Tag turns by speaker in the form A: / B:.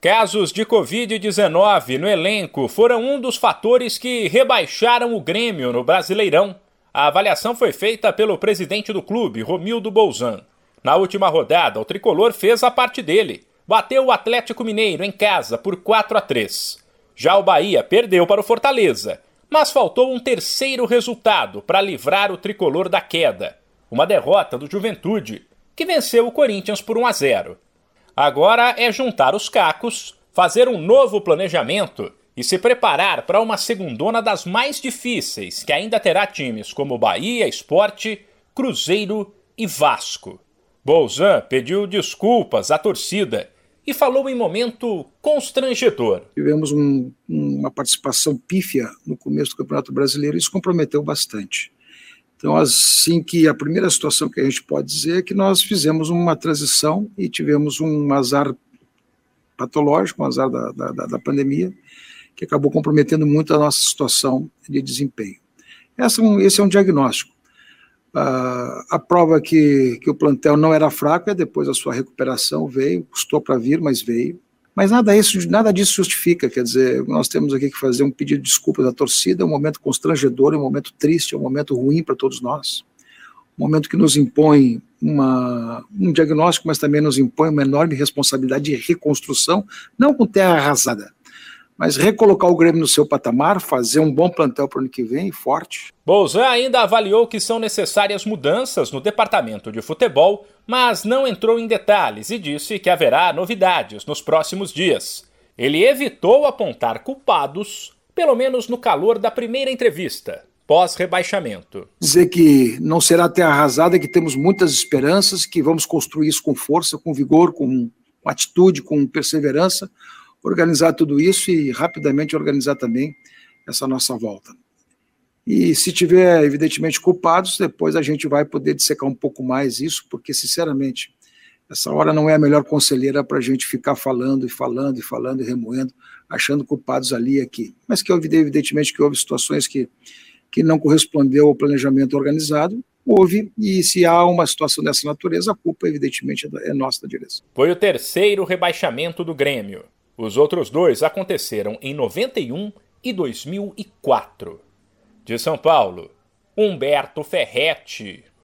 A: Casos de Covid-19 no elenco foram um dos fatores que rebaixaram o Grêmio no Brasileirão. A avaliação foi feita pelo presidente do clube, Romildo Bolzan. Na última rodada, o tricolor fez a parte dele. Bateu o Atlético Mineiro em casa por 4 a 3. Já o Bahia perdeu para o Fortaleza, mas faltou um terceiro resultado para livrar o tricolor da queda. Uma derrota do Juventude, que venceu o Corinthians por 1 a 0. Agora é juntar os cacos, fazer um novo planejamento e se preparar para uma segundona das mais difíceis, que ainda terá times como Bahia, Esporte, Cruzeiro e Vasco. Bolzan pediu desculpas à torcida e falou em momento constrangedor.
B: Tivemos um, uma participação pífia no começo do Campeonato Brasileiro e isso comprometeu bastante. Então, assim que a primeira situação que a gente pode dizer é que nós fizemos uma transição e tivemos um azar patológico, um azar da, da, da pandemia, que acabou comprometendo muito a nossa situação de desempenho. Essa, é esse é um diagnóstico. Uh, a prova que, que o plantel não era fraco é depois da sua recuperação, veio, custou para vir, mas veio. Mas nada, isso, nada disso justifica, quer dizer, nós temos aqui que fazer um pedido de desculpas à torcida, é um momento constrangedor, é um momento triste, é um momento ruim para todos nós, um momento que nos impõe uma, um diagnóstico, mas também nos impõe uma enorme responsabilidade de reconstrução, não com terra arrasada, mas recolocar o Grêmio no seu patamar, fazer um bom plantel para o ano que vem, forte.
A: Bolzan ainda avaliou que são necessárias mudanças no departamento de futebol, mas não entrou em detalhes e disse que haverá novidades nos próximos dias. Ele evitou apontar culpados, pelo menos no calor da primeira entrevista, pós-rebaixamento.
B: Dizer que não será terra arrasada, que temos muitas esperanças, que vamos construir isso com força, com vigor, com, com atitude, com perseverança organizar tudo isso e rapidamente organizar também essa nossa volta. E se tiver, evidentemente, culpados, depois a gente vai poder dissecar um pouco mais isso, porque, sinceramente, essa hora não é a melhor conselheira para a gente ficar falando e falando e falando e remoendo, achando culpados ali e aqui. Mas que evidentemente que houve situações que, que não correspondeu ao planejamento organizado, houve, e se há uma situação dessa natureza, a culpa, evidentemente, é nossa da direção.
A: Foi o terceiro rebaixamento do Grêmio. Os outros dois aconteceram em 91 e 2004. De São Paulo, Humberto Ferretti.